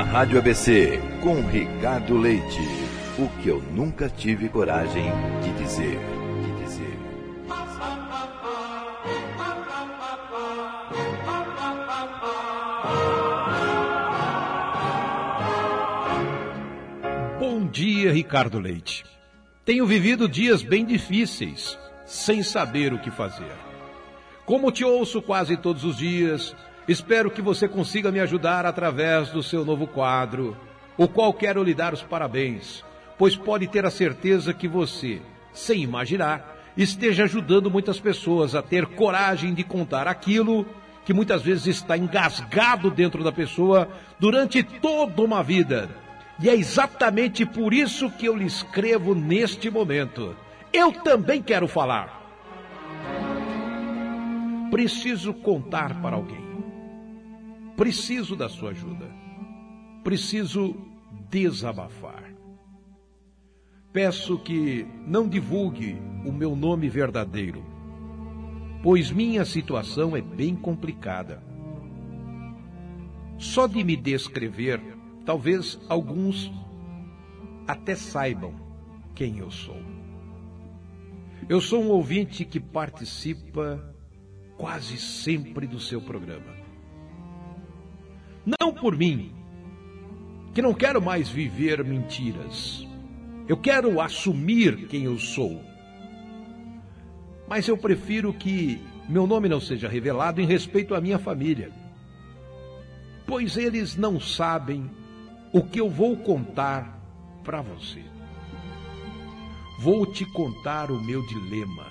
Na Rádio ABC, com Ricardo Leite. O que eu nunca tive coragem. De dizer. Bom dia, Ricardo Leite. Tenho vivido dias bem difíceis, sem saber o que fazer. Como te ouço quase todos os dias, espero que você consiga me ajudar através do seu novo quadro, o qual quero lhe dar os parabéns, pois pode ter a certeza que você, sem imaginar, esteja ajudando muitas pessoas a ter coragem de contar aquilo que muitas vezes está engasgado dentro da pessoa durante toda uma vida e é exatamente por isso que eu lhe escrevo neste momento. Eu também quero falar. Preciso contar para alguém. Preciso da sua ajuda. Preciso desabafar. Peço que não divulgue o meu nome verdadeiro, pois minha situação é bem complicada. Só de me descrever Talvez alguns até saibam quem eu sou. Eu sou um ouvinte que participa quase sempre do seu programa. Não por mim, que não quero mais viver mentiras. Eu quero assumir quem eu sou. Mas eu prefiro que meu nome não seja revelado em respeito à minha família. Pois eles não sabem o que eu vou contar para você. Vou te contar o meu dilema,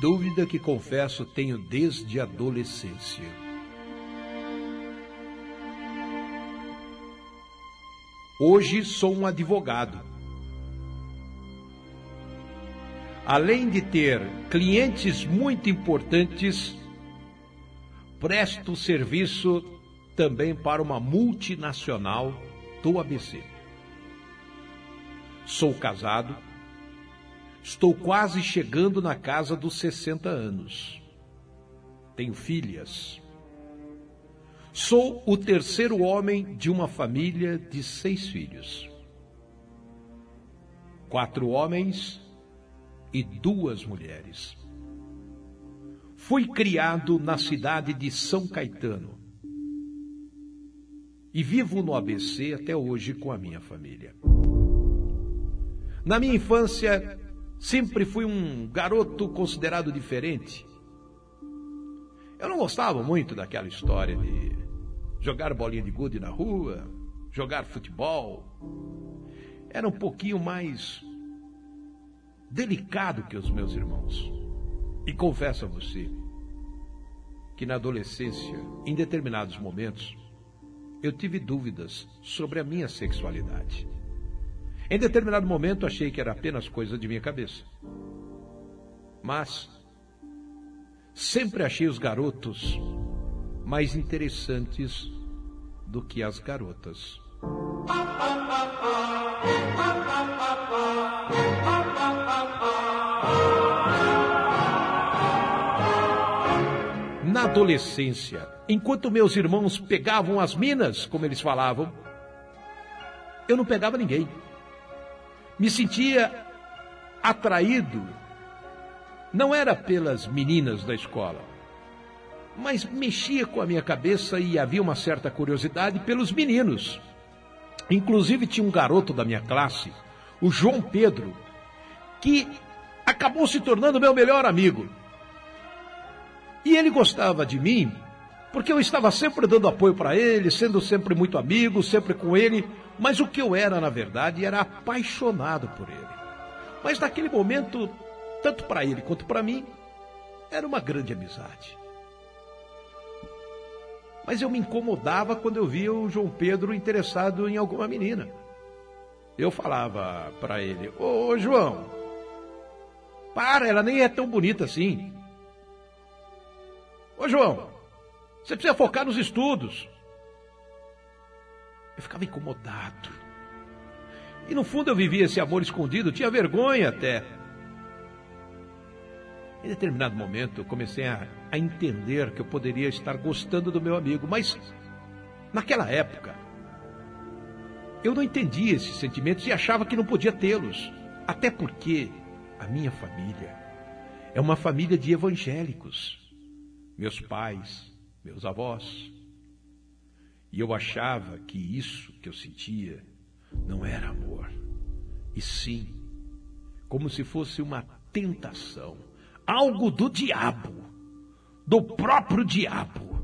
Dúvida que confesso tenho desde a adolescência. Hoje sou um advogado além de ter clientes muito importantes, presto serviço também para uma multinacional do ABC. Sou casado, estou quase chegando na casa dos 60 anos. Tenho filhas. Sou o terceiro homem de uma família de seis filhos. Quatro homens e duas mulheres. Fui criado na cidade de São Caetano e vivo no ABC até hoje com a minha família. Na minha infância, sempre fui um garoto considerado diferente. Eu não gostava muito daquela história de jogar bolinha de gude na rua, jogar futebol. Era um pouquinho mais delicado que os meus irmãos. E confesso a você que na adolescência, em determinados momentos, eu tive dúvidas sobre a minha sexualidade. Em determinado momento achei que era apenas coisa de minha cabeça. Mas sempre achei os garotos mais interessantes do que as garotas. Na adolescência, enquanto meus irmãos pegavam as minas, como eles falavam, eu não pegava ninguém. Me sentia atraído, não era pelas meninas da escola, mas mexia com a minha cabeça e havia uma certa curiosidade pelos meninos. Inclusive tinha um garoto da minha classe, o João Pedro, que acabou se tornando meu melhor amigo. E ele gostava de mim porque eu estava sempre dando apoio para ele, sendo sempre muito amigo, sempre com ele, mas o que eu era, na verdade, era apaixonado por ele. Mas naquele momento, tanto para ele quanto para mim, era uma grande amizade. Mas eu me incomodava quando eu via o João Pedro interessado em alguma menina. Eu falava para ele: Ô João, para, ela nem é tão bonita assim. Ô João, você precisa focar nos estudos. Eu ficava incomodado. E no fundo eu vivia esse amor escondido, tinha vergonha até. Em determinado momento, eu comecei a, a entender que eu poderia estar gostando do meu amigo, mas naquela época, eu não entendia esses sentimentos e achava que não podia tê-los. Até porque a minha família é uma família de evangélicos. Meus pais, meus avós. E eu achava que isso que eu sentia não era amor, e sim como se fosse uma tentação, algo do diabo, do próprio diabo.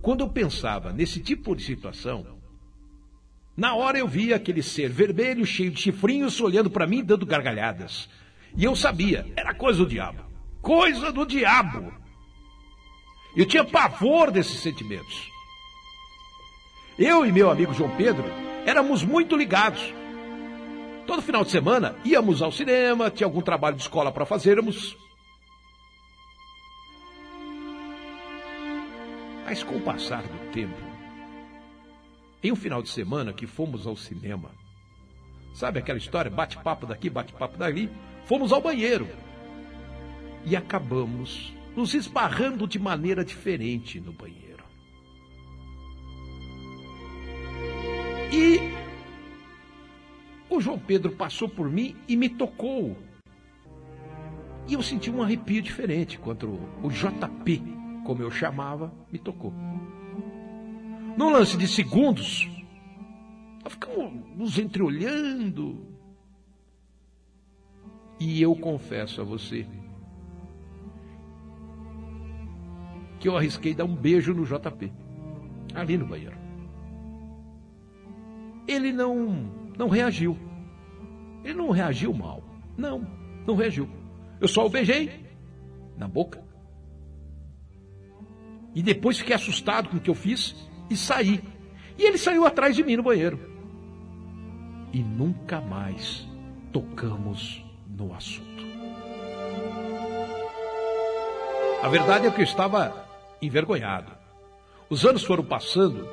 Quando eu pensava nesse tipo de situação, na hora eu via aquele ser vermelho, cheio de chifrinhos, olhando para mim, dando gargalhadas. E eu sabia, era coisa do diabo. Coisa do diabo. Eu tinha pavor desses sentimentos. Eu e meu amigo João Pedro éramos muito ligados. Todo final de semana íamos ao cinema, tinha algum trabalho de escola para fazermos. Mas com o passar do tempo, em um final de semana que fomos ao cinema, sabe aquela história, bate-papo daqui, bate-papo dali, fomos ao banheiro e acabamos nos esbarrando de maneira diferente no banheiro. E o João Pedro passou por mim e me tocou. E eu senti um arrepio diferente quando o JP, como eu chamava, me tocou. Num lance de segundos, nós ficamos nos entreolhando. E eu confesso a você que eu arrisquei dar um beijo no JP, ali no banheiro. Ele não não reagiu. Ele não reagiu mal. Não, não reagiu. Eu só o beijei na boca. E depois fiquei assustado com o que eu fiz e saí. E ele saiu atrás de mim no banheiro. E nunca mais tocamos no assunto. A verdade é que eu estava envergonhado. Os anos foram passando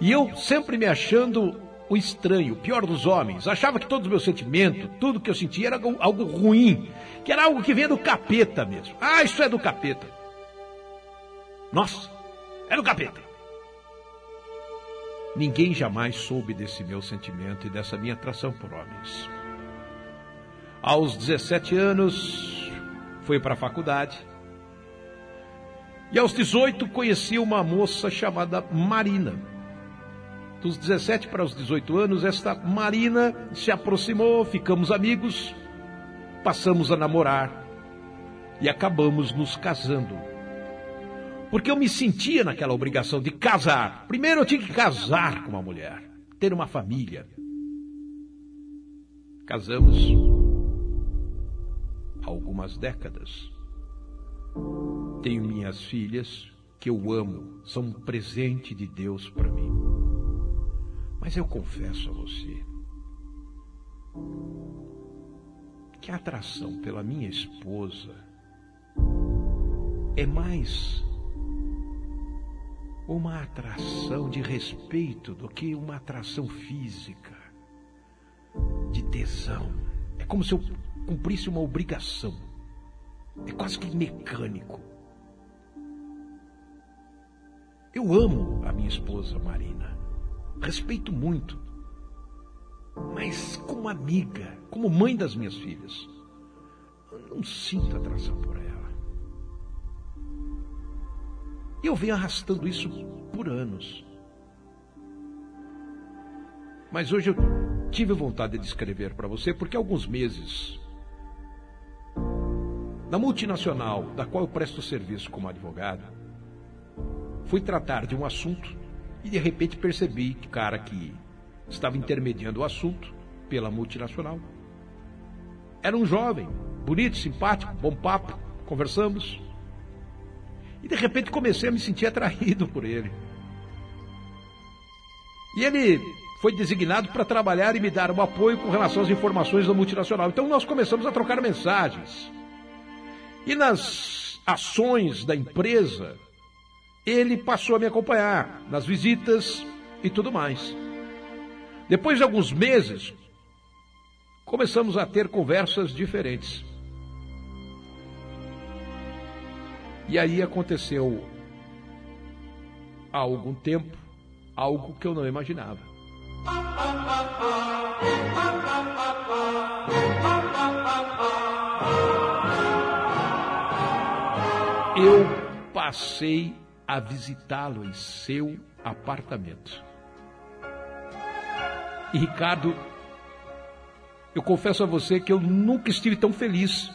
e eu sempre me achando o estranho, o pior dos homens. Achava que todos os meus sentimentos, tudo que eu sentia era algo ruim, que era algo que vinha do capeta mesmo. Ah, isso é do capeta. Nossa, é do capeta. Ninguém jamais soube desse meu sentimento e dessa minha atração por homens. Aos 17 anos, fui para a faculdade. E aos 18 conheci uma moça chamada Marina dos 17 para os 18 anos, esta Marina se aproximou, ficamos amigos, passamos a namorar e acabamos nos casando. Porque eu me sentia naquela obrigação de casar. Primeiro eu tinha que casar com uma mulher, ter uma família. Casamos há algumas décadas. Tenho minhas filhas que eu amo, são um presente de Deus para mim. Mas eu confesso a você que a atração pela minha esposa é mais uma atração de respeito do que uma atração física, de tesão. É como se eu cumprisse uma obrigação. É quase que mecânico. Eu amo a minha esposa Marina respeito muito, mas como amiga, como mãe das minhas filhas, não sinto atração por ela. E eu venho arrastando isso por anos. Mas hoje eu tive vontade de escrever para você porque há alguns meses, na multinacional da qual eu presto serviço como advogado, fui tratar de um assunto e de repente percebi que o cara que estava intermediando o assunto pela multinacional era um jovem, bonito, simpático, bom papo, conversamos. E de repente comecei a me sentir atraído por ele. E ele foi designado para trabalhar e me dar um apoio com relação às informações da multinacional. Então nós começamos a trocar mensagens. E nas ações da empresa, ele passou a me acompanhar nas visitas e tudo mais. Depois de alguns meses, começamos a ter conversas diferentes. E aí aconteceu há algum tempo algo que eu não imaginava. Eu passei a visitá-lo em seu apartamento. E Ricardo, eu confesso a você que eu nunca estive tão feliz,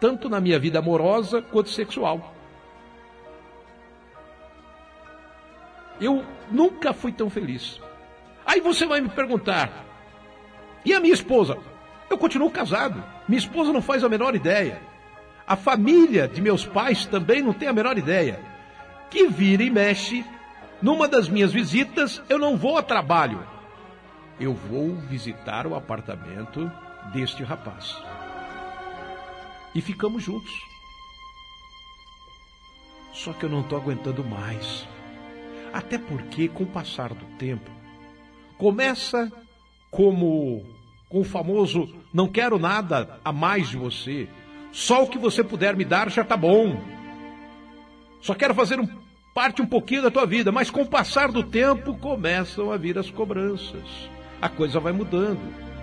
tanto na minha vida amorosa quanto sexual. Eu nunca fui tão feliz. Aí você vai me perguntar: e a minha esposa? Eu continuo casado. Minha esposa não faz a menor ideia. A família de meus pais também não tem a menor ideia. Que vira e mexe, numa das minhas visitas, eu não vou a trabalho. Eu vou visitar o apartamento deste rapaz. E ficamos juntos. Só que eu não estou aguentando mais. Até porque, com o passar do tempo, começa como com o famoso não quero nada a mais de você, só o que você puder me dar já está bom. Só quero fazer um, parte um pouquinho da tua vida, mas com o passar do tempo começam a vir as cobranças. A coisa vai mudando.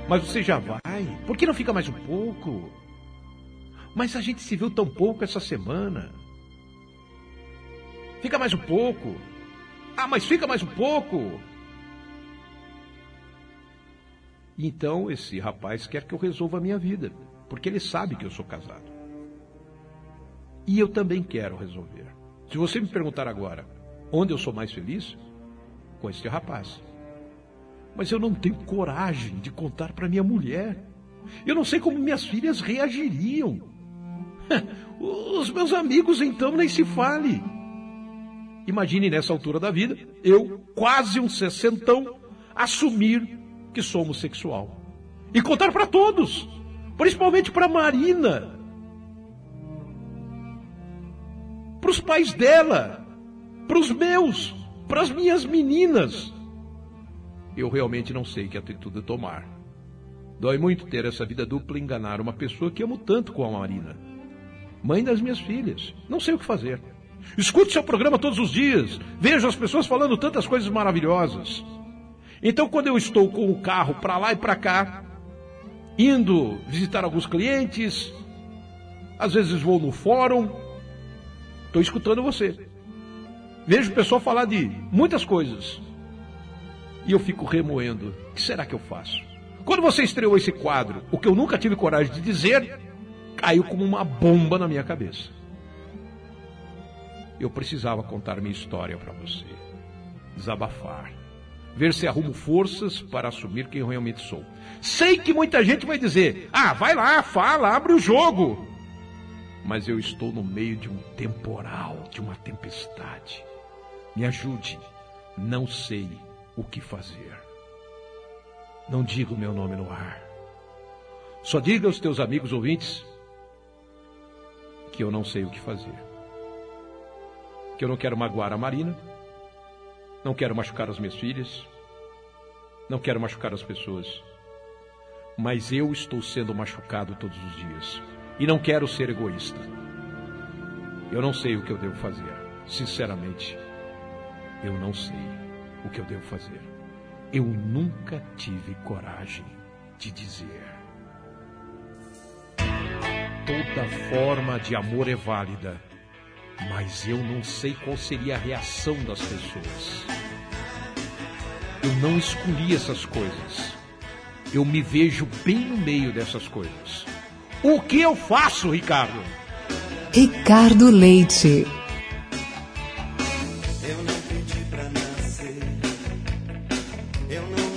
Mas você já vai. Por que não fica mais um pouco? Mas a gente se viu tão pouco essa semana. Fica mais um pouco. Ah, mas fica mais um pouco. Então esse rapaz quer que eu resolva a minha vida, porque ele sabe que eu sou casado. E eu também quero resolver. Se você me perguntar agora, onde eu sou mais feliz? Com este rapaz. Mas eu não tenho coragem de contar para minha mulher. Eu não sei como minhas filhas reagiriam. Os meus amigos, então, nem se fale. Imagine nessa altura da vida, eu, quase um sessentão, assumir que sou homossexual. E contar para todos, principalmente para Marina, para os pais dela, para os meus, para as minhas meninas. Eu realmente não sei que atitude tomar. Dói muito ter essa vida dupla e enganar uma pessoa que amo tanto como a Marina. Mãe das minhas filhas. Não sei o que fazer. Escute seu programa todos os dias. Vejo as pessoas falando tantas coisas maravilhosas. Então, quando eu estou com o carro para lá e para cá, indo visitar alguns clientes, às vezes vou no fórum, estou escutando você. Vejo o pessoal falar de muitas coisas. E eu fico remoendo. O que será que eu faço? Quando você estreou esse quadro, o que eu nunca tive coragem de dizer, caiu como uma bomba na minha cabeça eu precisava contar minha história para você. Desabafar. Ver se arrumo forças para assumir quem eu realmente sou. Sei que muita gente vai dizer: ah, vai lá, fala, abre o jogo. Mas eu estou no meio de um temporal, de uma tempestade. Me ajude. Não sei o que fazer. Não diga o meu nome no ar. Só diga aos teus amigos ouvintes que eu não sei o que fazer que eu não quero magoar a Marina, não quero machucar as minhas filhas, não quero machucar as pessoas. Mas eu estou sendo machucado todos os dias. E não quero ser egoísta. Eu não sei o que eu devo fazer. Sinceramente, eu não sei o que eu devo fazer. Eu nunca tive coragem de dizer. Toda forma de amor é válida mas eu não sei qual seria a reação das pessoas. Eu não escolhi essas coisas. Eu me vejo bem no meio dessas coisas. O que eu faço, Ricardo? Ricardo Leite. Eu não pedi pra nascer. Eu não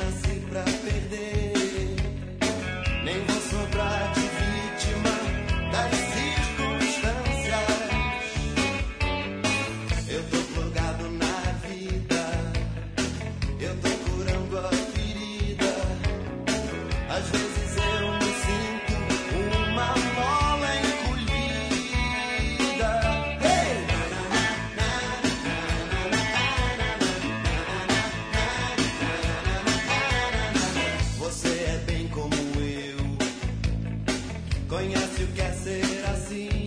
Sonha-se o que é ser assim.